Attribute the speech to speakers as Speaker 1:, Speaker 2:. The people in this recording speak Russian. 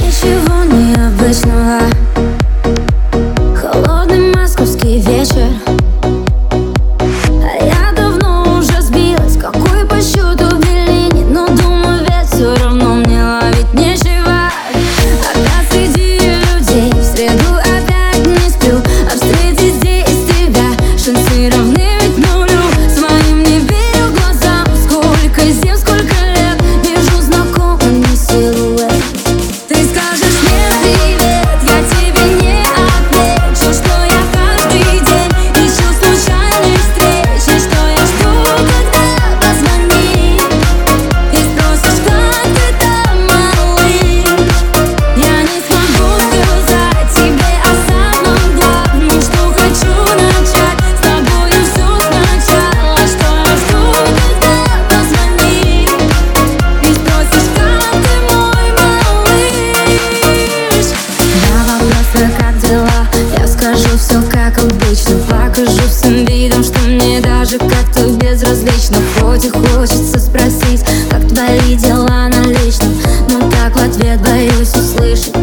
Speaker 1: ничего необычного твои дела на личном Но так в ответ боюсь услышать.